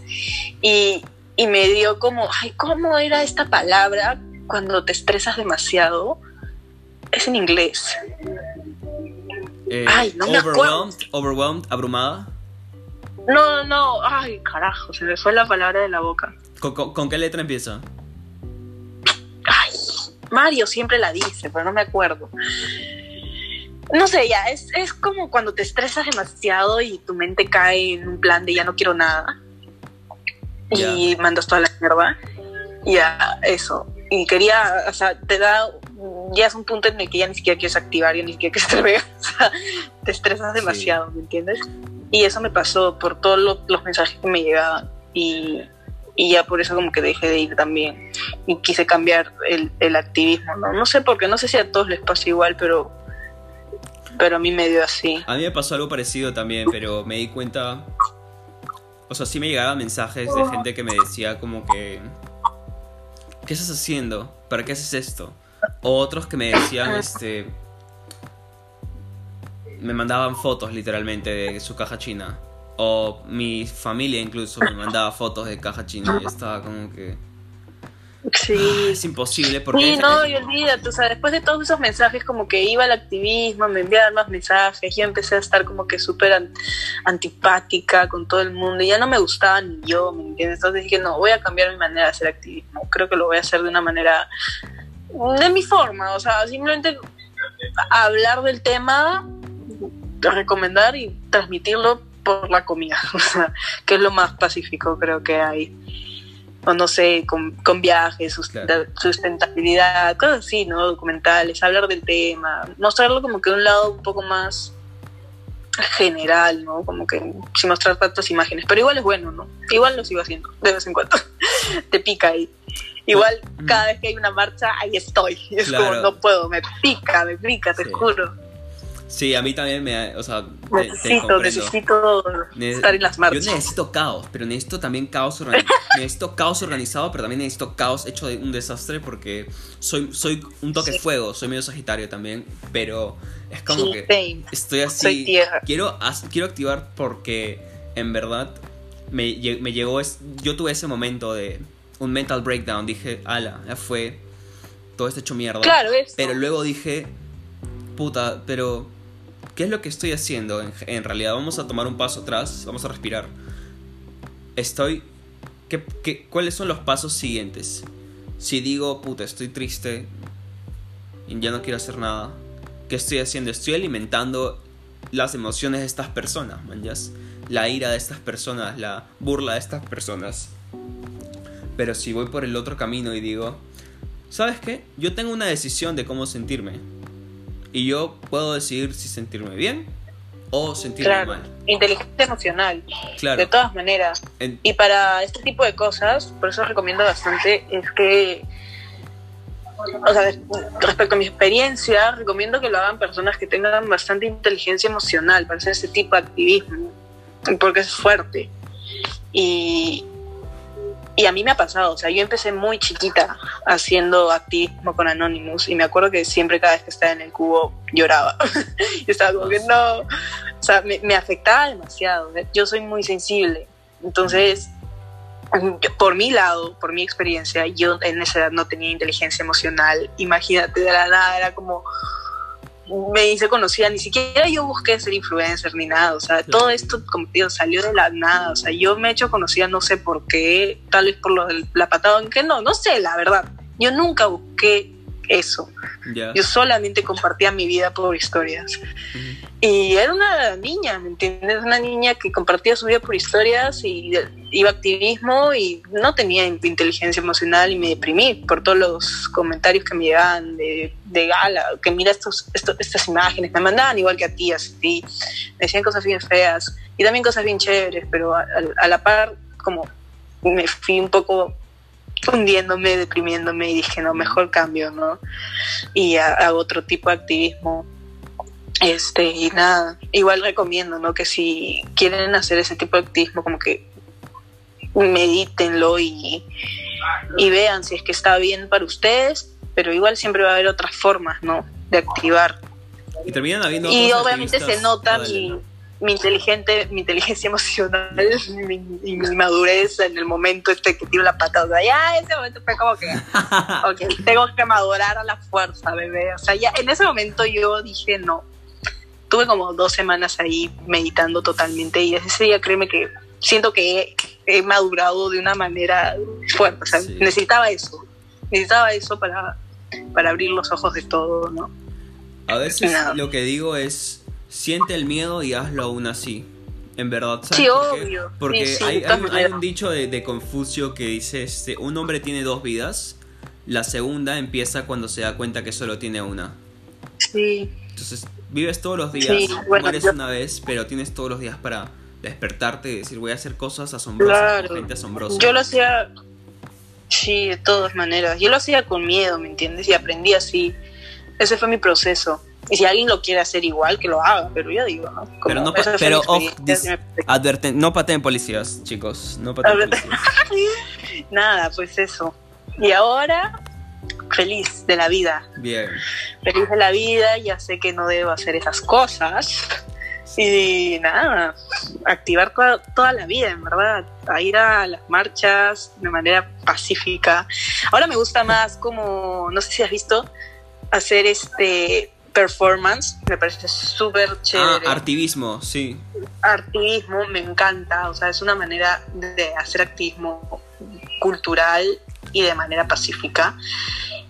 [SPEAKER 2] y, y me dio como, ay, ¿cómo era esta palabra cuando te estresas demasiado? Es en inglés.
[SPEAKER 1] eh,
[SPEAKER 2] Ay, no me acuerdo.
[SPEAKER 1] overwhelmed, overwhelmed, abrumada.
[SPEAKER 2] No, no, no, ay, carajo, se me fue la palabra de la boca.
[SPEAKER 1] ¿Con, con- con qué letra empieza?
[SPEAKER 2] Ay, Mario siempre la dice, pero no me acuerdo. No sé, ya, es, es como cuando te estresas demasiado y tu mente cae en un plan de ya no quiero nada. Y mandas toda la mierda. Ya, eso. Y quería, o sea, te da, ya es un punto en el que ya ni siquiera quieres activar, ya ni siquiera quieres te O sea, te estresas demasiado, ¿me entiendes? Y eso me pasó por todos lo- los mensajes que me llegaban. Y, y ya por eso como que dejé de ir también y quise cambiar el, el activismo, ¿no? No sé por qué, no sé si a todos les pasa igual, pero, pero a mí me dio así.
[SPEAKER 1] A mí me pasó algo parecido también, pero me di cuenta. O sea, sí me llegaban mensajes de gente que me decía como que. ¿Qué estás haciendo? ¿Para qué haces esto? O otros que me decían, este. Me mandaban fotos literalmente de su caja china. O mi familia incluso me mandaba fotos de caja china. Y estaba como que.
[SPEAKER 2] Sí.
[SPEAKER 1] Ah, es imposible porque.
[SPEAKER 2] Sí, no, y olvídate, o sea, después de todos esos mensajes, como que iba al activismo, me enviaban más mensajes, yo empecé a estar como que súper an- antipática con todo el mundo, y ya no me gustaba ni yo, ¿me entiendes? Entonces dije, no, voy a cambiar mi manera de hacer activismo, creo que lo voy a hacer de una manera, de mi forma, o sea, simplemente hablar del tema, recomendar y transmitirlo por la comida, o sea, que es lo más pacífico creo que hay o no sé, con, con viajes,
[SPEAKER 1] Claro.
[SPEAKER 2] sustentabilidad, cosas así, ¿no? Documentales, hablar del tema, mostrarlo como que un lado un poco más general, ¿no? Como que sin mostrar tantas imágenes, pero igual es bueno, ¿no? Igual lo sigo haciendo de vez en cuando, te pica ahí. Igual cada vez que hay una marcha, ahí estoy. Es
[SPEAKER 1] Claro.
[SPEAKER 2] como, no puedo, me pica, me pica, te
[SPEAKER 1] Sí.
[SPEAKER 2] juro.
[SPEAKER 1] Sí, a mí también me. O sea, te-
[SPEAKER 2] Necesito, necesito
[SPEAKER 1] Ne-
[SPEAKER 2] estar en las marchas.
[SPEAKER 1] Yo necesito caos, pero necesito también caos organizado. necesito caos organizado, pero también necesito caos hecho de un desastre porque soy, soy un toque
[SPEAKER 2] Sí.
[SPEAKER 1] fuego, soy medio sagitario también, pero es como
[SPEAKER 2] Sí,
[SPEAKER 1] que
[SPEAKER 2] same.
[SPEAKER 1] estoy así.
[SPEAKER 2] Soy tierra.
[SPEAKER 1] Quiero, quiero activar porque en verdad me, me llegó. Es, yo tuve ese momento de un mental breakdown. Dije, ala, ya fue. Todo está hecho mierda.
[SPEAKER 2] Claro, eso.
[SPEAKER 1] Pero luego dije, puta, pero ¿qué es lo que estoy haciendo en, realidad? Vamos a tomar un paso atrás, vamos a respirar. Estoy... ¿qué, qué, cuáles son los pasos siguientes? Si digo, puta, estoy triste y ya no quiero hacer nada, ¿qué estoy haciendo? Estoy alimentando las emociones de estas personas, manjas. La ira de estas personas, la burla de estas personas. Pero si voy por el otro camino y digo, ¿sabes qué? Yo tengo una decisión de cómo sentirme. Y yo puedo decidir si sentirme bien o sentirme
[SPEAKER 2] Claro,
[SPEAKER 1] mal.
[SPEAKER 2] inteligencia emocional,
[SPEAKER 1] Claro.
[SPEAKER 2] de todas maneras.
[SPEAKER 1] En-
[SPEAKER 2] Y para este tipo de cosas, por eso recomiendo bastante, es que, o sea, respecto a mi experiencia, recomiendo que lo hagan personas que tengan bastante inteligencia emocional para hacer este tipo de activismo, porque es fuerte. Y, y a mí me ha pasado, o sea, yo empecé muy chiquita haciendo activismo con Anonymous y me acuerdo que siempre cada vez que estaba en el cubo lloraba. y estaba como que no, o sea, me, me afectaba demasiado. ¿eh? Yo soy muy sensible, entonces, yo- por mi lado, por mi experiencia, yo en esa edad no tenía inteligencia emocional. Imagínate, de la nada era como me hice conocida, ni siquiera yo busqué ser influencer ni nada, o sea, todo esto, como te digo, salió de la nada, o sea, yo me he hecho conocida no sé por qué, tal vez por lo la patada, aunque no, no sé, la verdad, yo nunca busqué eso,
[SPEAKER 1] ya.
[SPEAKER 2] yo solamente compartía mi vida por historias,
[SPEAKER 1] Ujú.
[SPEAKER 2] y era una niña, ¿me entiendes? Una niña que compartía su vida por historias y iba a activismo y no tenía in- inteligencia emocional y me deprimí por todos los comentarios que me llegaban de, de gala, que mira estos, esto- estas imágenes, me mandaban igual que a ti, así, me decían cosas bien feas y también cosas bien chéveres, pero a, a- a la par como me fui un poco hundiéndome, deprimiéndome y dije, no, mejor cambio, ¿no? Y ha- hago otro tipo de activismo este, y nada, igual recomiendo, ¿no? Que si quieren hacer ese tipo de activismo, como que medítenlo y, y vean si es que está bien para ustedes, pero igual siempre va a haber otras formas, ¿no? De activar.
[SPEAKER 1] Y terminan habiendo
[SPEAKER 2] Y obviamente se
[SPEAKER 1] activistas-
[SPEAKER 2] nota
[SPEAKER 1] Ah, dale,
[SPEAKER 2] mi, inteligente, mi inteligencia emocional mi- y mi madurez en el momento este que tiro la pata. O sea, ya ese momento fue como que, tengo que madurar a la fuerza, bebé. O sea, ya en ese momento yo dije no. Tuve como dos semanas ahí meditando totalmente y desde ese día créeme que siento que he, he madurado de una manera fuerte. O sea,
[SPEAKER 1] Sí.
[SPEAKER 2] necesitaba eso. Necesitaba eso para, para abrir los ojos de todo, ¿no?
[SPEAKER 1] A veces
[SPEAKER 2] No.
[SPEAKER 1] lo que digo es, siente el miedo y hazlo aún así. En verdad, ¿sabes
[SPEAKER 2] Sí,
[SPEAKER 1] por qué?
[SPEAKER 2] obvio.
[SPEAKER 1] Porque
[SPEAKER 2] Sí, sí,
[SPEAKER 1] hay, un- hay
[SPEAKER 2] maneras.
[SPEAKER 1] un dicho de, de Confucio que dice, este, un hombre tiene dos vidas, la segunda empieza cuando se da cuenta que solo tiene una.
[SPEAKER 2] Sí.
[SPEAKER 1] Entonces, vives todos los días,
[SPEAKER 2] bueno,
[SPEAKER 1] mueres
[SPEAKER 2] yo-
[SPEAKER 1] una vez, pero tienes todos los días para despertarte y decir, voy a hacer cosas asombrosas
[SPEAKER 2] Claro.
[SPEAKER 1] con gente asombrosa.
[SPEAKER 2] Yo lo hacía, sí, de todas maneras. Yo lo hacía con miedo, ¿me entiendes? Y aprendí así. Ese fue mi proceso. Y si alguien lo quiere hacer igual, que lo haga, pero yo digo, ¿no? Como
[SPEAKER 1] Pero no, pa- pero off, adverten- no pateen policías, chicos, no pateen policías.
[SPEAKER 2] Nada, pues eso. Y ahora, feliz de la vida.
[SPEAKER 1] Bien.
[SPEAKER 2] Feliz de la vida, ya sé que no debo hacer esas cosas. Y nada, activar toda, toda la vida, en verdad, a ir a las marchas de manera pacífica. Ahora me gusta más como, no sé si has visto, hacer este performance, me parece súper
[SPEAKER 1] Ah,
[SPEAKER 2] chévere.
[SPEAKER 1] activismo, sí.
[SPEAKER 2] activismo me encanta, o sea, es una manera de hacer activismo cultural y de manera pacífica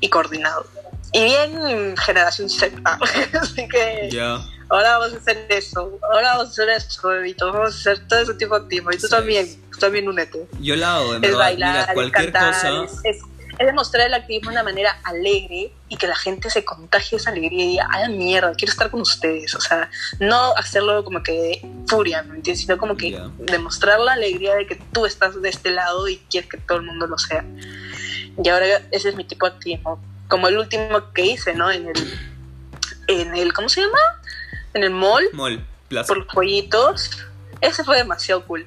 [SPEAKER 2] y coordinado. Y bien generación Z, así que
[SPEAKER 1] Ya.
[SPEAKER 2] ahora vamos a hacer eso, ahora vamos a hacer eso, bebito, vamos a hacer todo ese tipo de activismo. Y tú
[SPEAKER 1] Sí.
[SPEAKER 2] también, tú también únete.
[SPEAKER 1] Yo la hago, en
[SPEAKER 2] Es
[SPEAKER 1] verdad.
[SPEAKER 2] bailar,
[SPEAKER 1] Mira,
[SPEAKER 2] es
[SPEAKER 1] cualquier
[SPEAKER 2] cantar,
[SPEAKER 1] cosa.
[SPEAKER 2] es, es- demostrar el activismo de una manera alegre y que la gente se contagie esa alegría y diga, ah, mierda, quiero estar con ustedes. O sea, no hacerlo como que de furia, ¿me entiendes? Sino como que
[SPEAKER 1] Ya.
[SPEAKER 2] demostrar la alegría de que tú estás de este lado y quieres que todo el mundo lo sea. Y ahora ese es mi tipo de activismo. Como el último que hice, ¿no? En el, en el ¿cómo se llama? En el mall
[SPEAKER 1] Mall, plaza.
[SPEAKER 2] por los pollitos. Ese fue demasiado cool.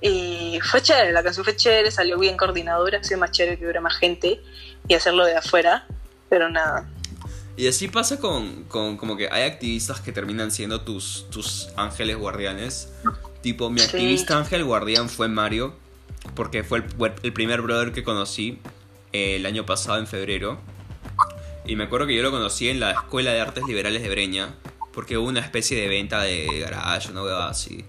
[SPEAKER 2] Y fue chévere, la canción fue chévere, salió bien coordinadora, ha sido más chévere que hubiera más gente y hacerlo de afuera, pero nada.
[SPEAKER 1] Y así pasa con, con como que hay activistas que terminan siendo tus, tus ángeles guardianes. Tipo, mi
[SPEAKER 2] Sí.
[SPEAKER 1] activista ángel guardián fue Mario, porque fue el, el primer brother que conocí eh, el año pasado en febrero. Y me acuerdo que yo lo conocí en la Escuela de Artes Liberales de Breña, porque hubo una especie de venta de garage, una huevada así.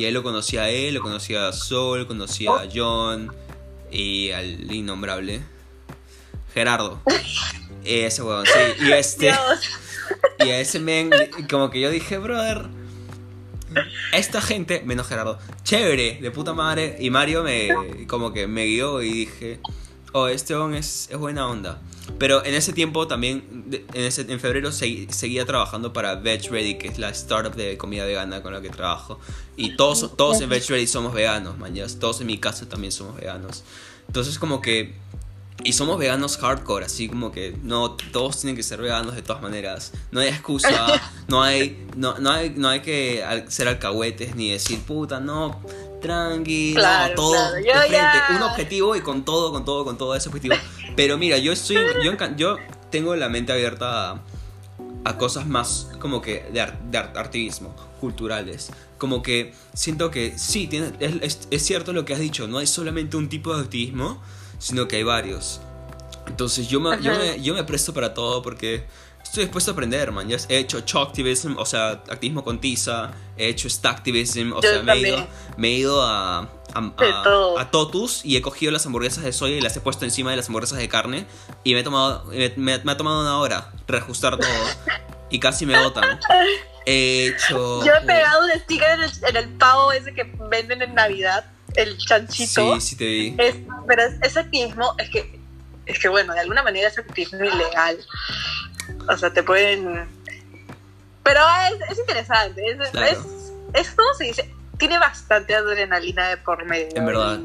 [SPEAKER 1] Y ahí lo conocí a él, lo conocí a Sol, conocí a John y al innombrable Gerardo. Ese huevón, sí. Y este.
[SPEAKER 2] Dios.
[SPEAKER 1] Y a ese men, como que yo dije, brother, esta gente, menos Gerardo, chévere, de puta madre. Y Mario me, como que me guió y dije, oh, este es, es buena onda. Pero en ese tiempo también, en, ese, en febrero seguía trabajando para Veg Ready, que es la startup de comida vegana con la que trabajo. Y todos, todos en Veg Ready somos veganos, mañas. Todos en mi casa también somos veganos. Entonces como que y somos veganos hardcore, así como que no todos tienen que ser veganos de todas maneras. No hay excusa, no hay no, no hay no hay que ser alcahuetes ni decir puta, no, tranqui,
[SPEAKER 2] Claro,
[SPEAKER 1] no, todo
[SPEAKER 2] claro,
[SPEAKER 1] de frente,
[SPEAKER 2] ya-
[SPEAKER 1] un objetivo y con todo, con todo, con todo ese objetivo. Pero mira, yo estoy yo yo tengo la mente abierta a, a cosas más como que de, ar- de ar- activismo, culturales. Como que siento que sí, tiene, es, es- es cierto lo que has dicho, no hay solamente un tipo de activismo, sino que hay varios. Entonces yo me, yo me, yo me presto para todo porque estoy dispuesto a aprender, man. Ya he hecho Chalktivism, o sea, activismo con tiza, he hecho Stacktivism, o
[SPEAKER 2] Yo
[SPEAKER 1] sea, me he, ido, me he ido a, a, a- a Totus y he cogido las hamburguesas de soya y las he puesto encima de las hamburguesas de carne y me, he tomado, me, me- me ha tomado una hora reajustar todo y casi me botan. He hecho...
[SPEAKER 2] Yo he pegado un sticker en el, en el pavo ese que venden en Navidad, el chanchito.
[SPEAKER 1] Sí, sí te vi.
[SPEAKER 2] Es, pero es- ese activismo es que, es que, bueno, de alguna manera es activismo ilegal. O sea, te pueden... Pero es, es interesante. Es,
[SPEAKER 1] Claro.
[SPEAKER 2] es, es como se dice, tiene bastante adrenalina de por medio.
[SPEAKER 1] En verdad.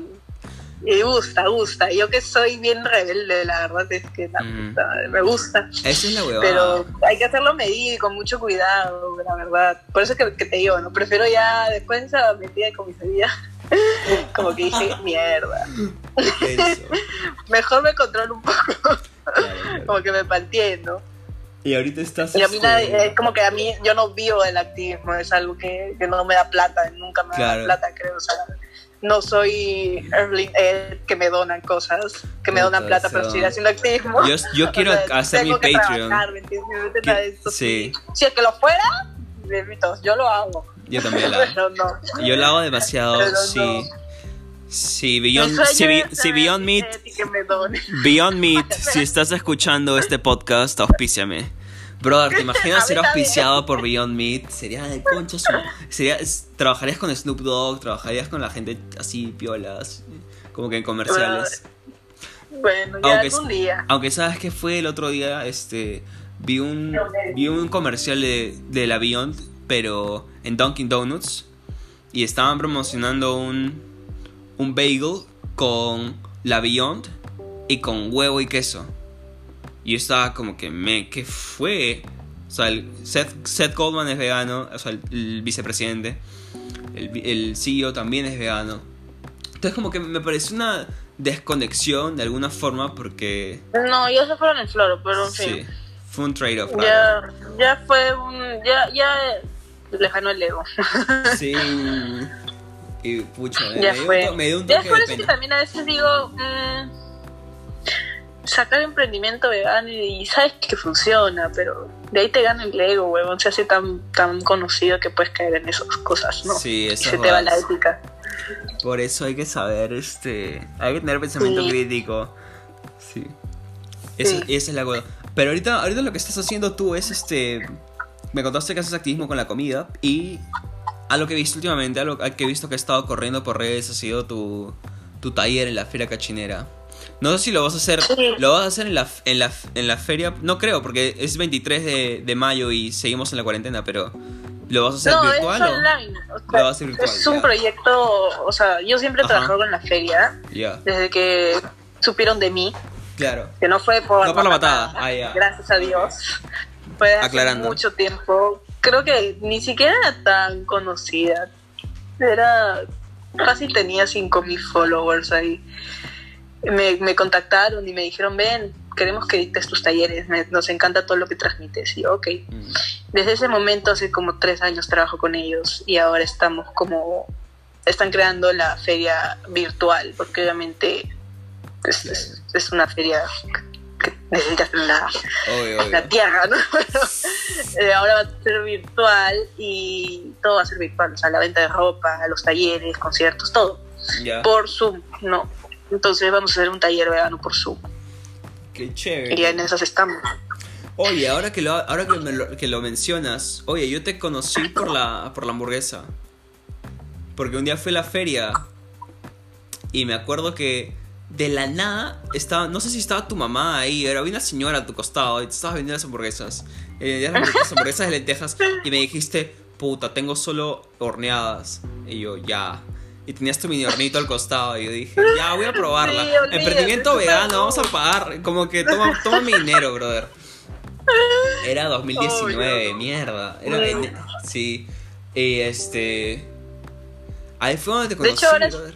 [SPEAKER 2] Y, y gusta, gusta. Yo que soy bien rebelde, la verdad es que la
[SPEAKER 1] Mm.
[SPEAKER 2] puta me gusta.
[SPEAKER 1] Esa es la huevada.
[SPEAKER 2] Pero hay que hacerlo medido y con mucho cuidado, la verdad. Por eso es que, que te digo, ¿no? Prefiero ya después de esa metida de comisaría, como que dije, mierda. Mejor me controlo un poco,
[SPEAKER 1] Claro, claro.
[SPEAKER 2] como que me panteé, ¿no?
[SPEAKER 1] Y ahorita estás...
[SPEAKER 2] Y a mí
[SPEAKER 1] este,
[SPEAKER 2] nadie- es como que a mí, yo no vivo del activismo, es algo que, que no me da plata, nunca me
[SPEAKER 1] Claro.
[SPEAKER 2] da plata, creo. O sea, no soy Erling Ed, que me donan cosas, que me donan plata, pero estoy haciendo activismo.
[SPEAKER 1] Yo, yo quiero
[SPEAKER 2] O sea,
[SPEAKER 1] hacer mi Patreon.
[SPEAKER 2] trabajar, ¿me
[SPEAKER 1] sí.
[SPEAKER 2] Si es que lo fuera, yo lo hago.
[SPEAKER 1] Yo también la hago.
[SPEAKER 2] Pero no.
[SPEAKER 1] Yo la hago demasiado,
[SPEAKER 2] Pero
[SPEAKER 1] sí.
[SPEAKER 2] no.
[SPEAKER 1] Sí,
[SPEAKER 2] Mi
[SPEAKER 1] Beyond, si, si Beyond Meat. Beyond Meat, si estás escuchando este podcast, auspíciame. Brother, ¿te imaginas ser auspiciado por Beyond Meat? Sería de concha su... Sería, trabajarías con Snoop Dogg, trabajarías con la gente así, piolas, como que en comerciales.
[SPEAKER 2] Bueno, ya
[SPEAKER 1] Aunque,
[SPEAKER 2] algún día.
[SPEAKER 1] aunque sabes que fue el otro día, este, vi un, vi un comercial de, de la Beyond, pero en Dunkin' Donuts, y estaban promocionando un, un bagel con la Beyond y con huevo y queso. Y yo estaba como que, me, ¿qué fue? O sea, el Seth, Seth Goldman es vegano, o sea, el, el vicepresidente. El, el CEO también es vegano. Entonces como que me parece una desconexión de alguna forma porque...
[SPEAKER 2] No, ya se fueron en floro, pero en
[SPEAKER 1] Sí,
[SPEAKER 2] fin.
[SPEAKER 1] fue un trade-off.
[SPEAKER 2] Ya, ya fue un. Ya, ya le ganó el ego.
[SPEAKER 1] Sí. Y pucha, me, dio
[SPEAKER 2] fue.
[SPEAKER 1] un to- me dio un
[SPEAKER 2] Ya
[SPEAKER 1] toque
[SPEAKER 2] por
[SPEAKER 1] de
[SPEAKER 2] eso que también a veces digo. mm, sacar emprendimiento vegano y, y sabes que funciona, pero de ahí te gana el ego, huevón. Se hace tan, tan conocido que puedes caer en esas cosas, ¿no?
[SPEAKER 1] Sí,
[SPEAKER 2] Y
[SPEAKER 1] eso
[SPEAKER 2] se te va la ética.
[SPEAKER 1] Por eso hay que saber, este... Hay que tener pensamiento
[SPEAKER 2] Sí.
[SPEAKER 1] crítico. Sí. Esa,
[SPEAKER 2] Sí.
[SPEAKER 1] esa es la cosa. Pero ahorita, ahorita lo que estás haciendo tú es, este... Me contaste que haces activismo con la comida y... A lo que he visto últimamente, a lo que he visto que he estado corriendo por redes, ha sido tu, tu taller en la feria cachinera. No sé si lo vas a hacer, lo vas a hacer en la, en la, en la feria, no creo, porque es 23 de, de mayo y seguimos en la cuarentena, pero ¿lo vas a hacer
[SPEAKER 2] No, es
[SPEAKER 1] virtual o?
[SPEAKER 2] online. o sea,
[SPEAKER 1] Lo vas a hacer virtual,
[SPEAKER 2] es un proyecto. O sea, yo siempre he trabajado con la feria
[SPEAKER 1] Ya,
[SPEAKER 2] desde que supieron de mí.
[SPEAKER 1] claro.
[SPEAKER 2] que no fue por,
[SPEAKER 1] No por la patada. Ah, ya.
[SPEAKER 2] gracias a Dios. Fue hace
[SPEAKER 1] Aclarando.
[SPEAKER 2] mucho tiempo. Creo que ni siquiera era tan conocida. Era casi tenía 5000 followers ahí. Me, me contactaron y me dijeron, ven, queremos que dictes tus talleres, me- nos encanta todo lo que transmites. Y yo, ok.
[SPEAKER 1] Mm.
[SPEAKER 2] Desde ese momento, hace como tres años trabajo con ellos y ahora estamos como, están creando la feria virtual, porque obviamente es, es- es una feria necesitas la,
[SPEAKER 1] Obvio,
[SPEAKER 2] la tierra, ¿no? Pero, eh, ahora va a ser virtual y todo va a ser virtual, o sea, la venta de ropa, los talleres, conciertos, todo,
[SPEAKER 1] Ya.
[SPEAKER 2] por Zoom, ¿no? Entonces vamos a hacer un taller vegano por Zoom
[SPEAKER 1] Qué
[SPEAKER 2] y
[SPEAKER 1] chévere.
[SPEAKER 2] en esas estamos.
[SPEAKER 1] Oye, ahora que lo, ahora que, me lo, que lo mencionas, oye, yo te conocí por la, por la hamburguesa. Porque un día fui a la feria y me acuerdo que de la nada estaba, no sé si estaba tu mamá ahí, era había una señora a tu costado y te estabas vendiendo las hamburguesas. Eh, las hamburguesas- de lentejas y me dijiste, puta, tengo solo horneadas. Y yo, ya. Y tenías tu mini hornito al costado y yo dije, ya, voy a probarla.
[SPEAKER 2] Sí,
[SPEAKER 1] Emprendimiento vegano, vamos a pagar. Como que toma, toma mi dinero, brother. Era 2019,
[SPEAKER 2] Obvio.
[SPEAKER 1] mierda. Era, en- sí. Y este. Ahí fue donde te
[SPEAKER 2] De
[SPEAKER 1] conocí,
[SPEAKER 2] hecho, ahora-
[SPEAKER 1] brother.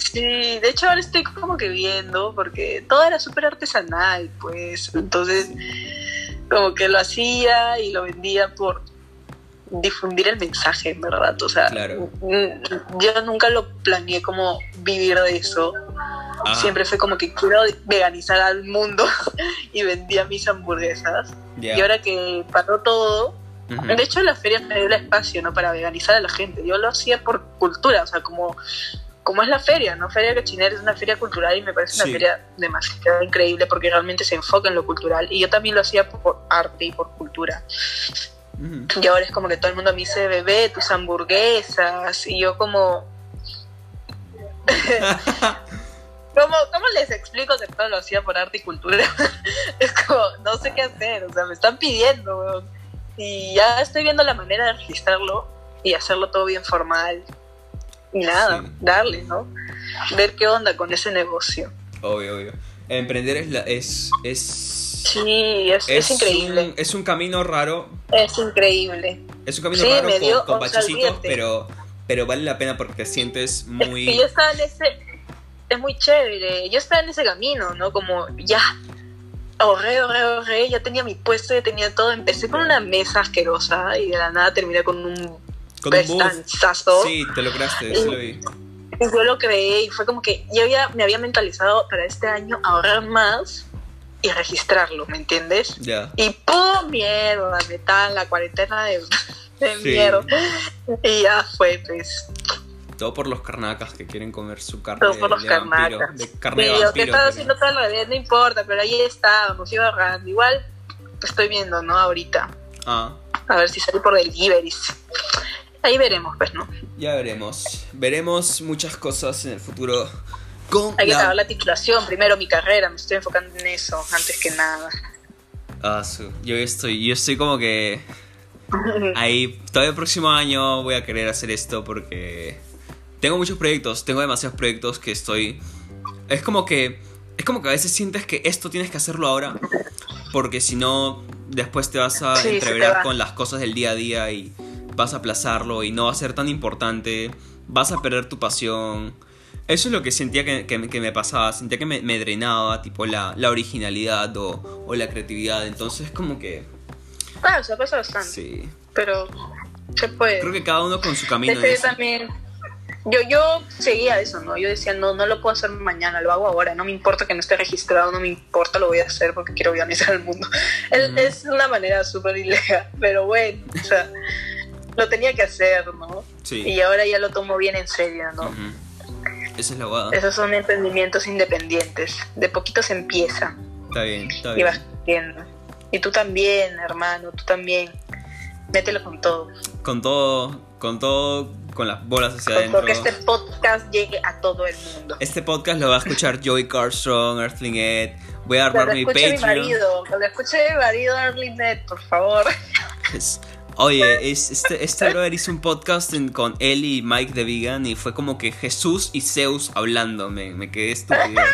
[SPEAKER 2] Sí, de hecho ahora estoy como que viendo, porque todo era súper artesanal, pues, entonces como que lo hacía y lo vendía por difundir el mensaje, en verdad, o sea,
[SPEAKER 1] Claro.
[SPEAKER 2] yo nunca lo planeé como vivir de eso, siempre fue como que quiero veganizar al mundo y vendía mis hamburguesas, y ahora que paró todo, de hecho, la feria me dio el espacio, ¿no? Para veganizar a la gente. Yo lo hacía por cultura, o sea, como, como es la feria, ¿no? Feria Cachinera es una feria cultural y me parece
[SPEAKER 1] Sí.
[SPEAKER 2] una feria demasiado increíble porque realmente se enfoca en lo cultural. Y yo también lo hacía por arte y por cultura. Y ahora es como que todo el mundo me dice, bebé, tus hamburguesas. Y yo como... ¿Cómo, ¿Cómo les explico que todo lo hacía por arte y cultura? es como, no sé qué hacer, o sea, me están pidiendo, weón. Y ya estoy viendo la manera de registrarlo y hacerlo todo bien formal. Y nada,
[SPEAKER 1] Sí.
[SPEAKER 2] darle, ¿no? Ver qué onda con ese negocio.
[SPEAKER 1] obvio, obvio. Emprender es. La, es, es
[SPEAKER 2] Sí, es, es increíble.
[SPEAKER 1] Un, es un camino raro.
[SPEAKER 2] Es increíble.
[SPEAKER 1] Es un camino
[SPEAKER 2] Sí,
[SPEAKER 1] raro con, con bachecitos, pero, pero vale la pena porque te sientes
[SPEAKER 2] Es que
[SPEAKER 1] muy.
[SPEAKER 2] yo estaba en ese. Es muy chévere. Yo estaba en ese camino, ¿no? Como ya. Ahorré, ahorré, ahorré. Ya tenía mi puesto, ya tenía todo. Empecé con una mesa asquerosa y de la nada terminé con un
[SPEAKER 1] Con. Sí, te lograste, sí lo vi.
[SPEAKER 2] Yo lo creé y fue como que yo ya me había mentalizado para este año ahorrar más y registrarlo, ¿me entiendes?
[SPEAKER 1] Ya.
[SPEAKER 2] Y ¡pum! Mierda, metal, la cuarentena de, de
[SPEAKER 1] Sí.
[SPEAKER 2] mierda. Y ya fue, pues.
[SPEAKER 1] Todo por los carnacas que quieren comer su carne
[SPEAKER 2] Todo por los
[SPEAKER 1] de vampiro.
[SPEAKER 2] carnacas.
[SPEAKER 1] De carne
[SPEAKER 2] Sí,
[SPEAKER 1] de
[SPEAKER 2] lo que
[SPEAKER 1] vampiro.
[SPEAKER 2] estaba haciendo toda la vida no importa, pero ahí estábamos, iba ahorrando. Igual estoy viendo, ¿no? Ahorita.
[SPEAKER 1] Ah,
[SPEAKER 2] A ver si salí por deliveries. Ahí veremos, pues, ¿no?
[SPEAKER 1] ya veremos. Veremos muchas cosas en el futuro. Con
[SPEAKER 2] Hay que
[SPEAKER 1] la-
[SPEAKER 2] acabar la titulación, primero mi carrera, me estoy enfocando en eso, antes que nada.
[SPEAKER 1] Ah, su- Yo estoy, yo estoy como que ahí, todavía el próximo año voy a querer hacer esto porque tengo muchos proyectos, tengo demasiados proyectos que estoy... Es como que, es como que a veces sientes que esto tienes que hacerlo ahora porque si no, después te vas a
[SPEAKER 2] Sí,
[SPEAKER 1] entreverar con las cosas del día a día y vas a aplazarlo y no va a ser tan importante, vas a perder tu pasión. Eso es lo que sentía que, que, que me pasaba, sentía que me, me drenaba, tipo, la, la originalidad o, o, la creatividad. Entonces, como que...
[SPEAKER 2] Claro, se pasa bastante.
[SPEAKER 1] Sí.
[SPEAKER 2] Pero se puede.
[SPEAKER 1] Creo que cada uno con su camino.
[SPEAKER 2] Desde yo también... Yo, yo seguía eso, ¿no? Yo decía, no, no lo puedo hacer mañana, lo hago ahora. No me importa que no esté registrado, no me importa, lo voy a hacer porque quiero organizar el mundo. Es, es una manera súper ilegal, pero bueno, o sea, lo tenía que hacer, ¿no?
[SPEAKER 1] Sí.
[SPEAKER 2] Y ahora ya lo tomo bien en serio, ¿no?
[SPEAKER 1] Ujú. Esa es la guada.
[SPEAKER 2] Esos son emprendimientos independientes. De poquito se empieza
[SPEAKER 1] Está bien, está
[SPEAKER 2] y
[SPEAKER 1] bien.
[SPEAKER 2] vas creciendo. Y tú también, hermano, tú también. Mételo con todo.
[SPEAKER 1] Con todo, con todo, con las bolas hacia
[SPEAKER 2] Con
[SPEAKER 1] adentro.
[SPEAKER 2] que este podcast llegue a todo el mundo.
[SPEAKER 1] Este podcast lo va a escuchar Joey Carstrong, Earthling Ed. Voy a
[SPEAKER 2] Que
[SPEAKER 1] armar
[SPEAKER 2] lo
[SPEAKER 1] mi
[SPEAKER 2] escuche mi
[SPEAKER 1] Patreon.
[SPEAKER 2] marido, que lo escuche mi marido Arlinet, por favor.
[SPEAKER 1] Es- Oye, es- este, este brother hizo un podcast en- con él y Mike de Vegan y fue como que Jesús y Zeus hablando. Me, me quedé estúpido.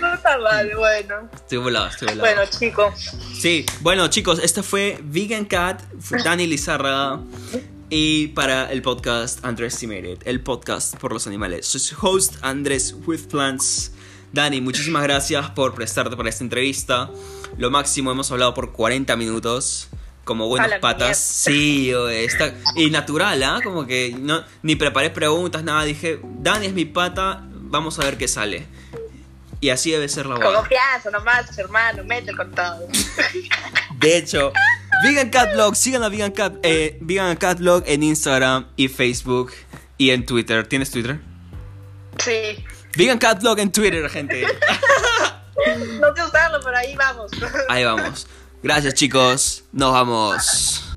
[SPEAKER 2] No está mal, bueno.
[SPEAKER 1] Estoy volado, estoy volado.
[SPEAKER 2] Bueno, chicos,
[SPEAKER 1] Sí, bueno chicos, este fue Vegan Cat, fue Dani Lizarraga y para el podcast Underestimated, el podcast por los animales. Soy su host Andrés with Plants. Dani, muchísimas gracias por prestarte para esta entrevista. Lo máximo, hemos hablado por 40 minutos. Como
[SPEAKER 2] la
[SPEAKER 1] patas. Sí, está. Y natural, ¿ah? Como que no, ni preparé preguntas, nada. Dije, Dani es mi pata, vamos a ver qué sale. Y así debe ser la
[SPEAKER 2] con
[SPEAKER 1] boda.
[SPEAKER 2] confianza nomás, hermano, mételo con todo.
[SPEAKER 1] De hecho, Vegan Cat Blog, sigan a Vegan Cat, eh, Vegan en Instagram y Facebook y en Twitter. ¿Tienes Twitter?
[SPEAKER 2] Sí.
[SPEAKER 1] Vegan Cat Blog en Twitter, gente.
[SPEAKER 2] No sé usarlo, pero ahí vamos.
[SPEAKER 1] Ahí vamos. Gracias, chicos. Nos vamos.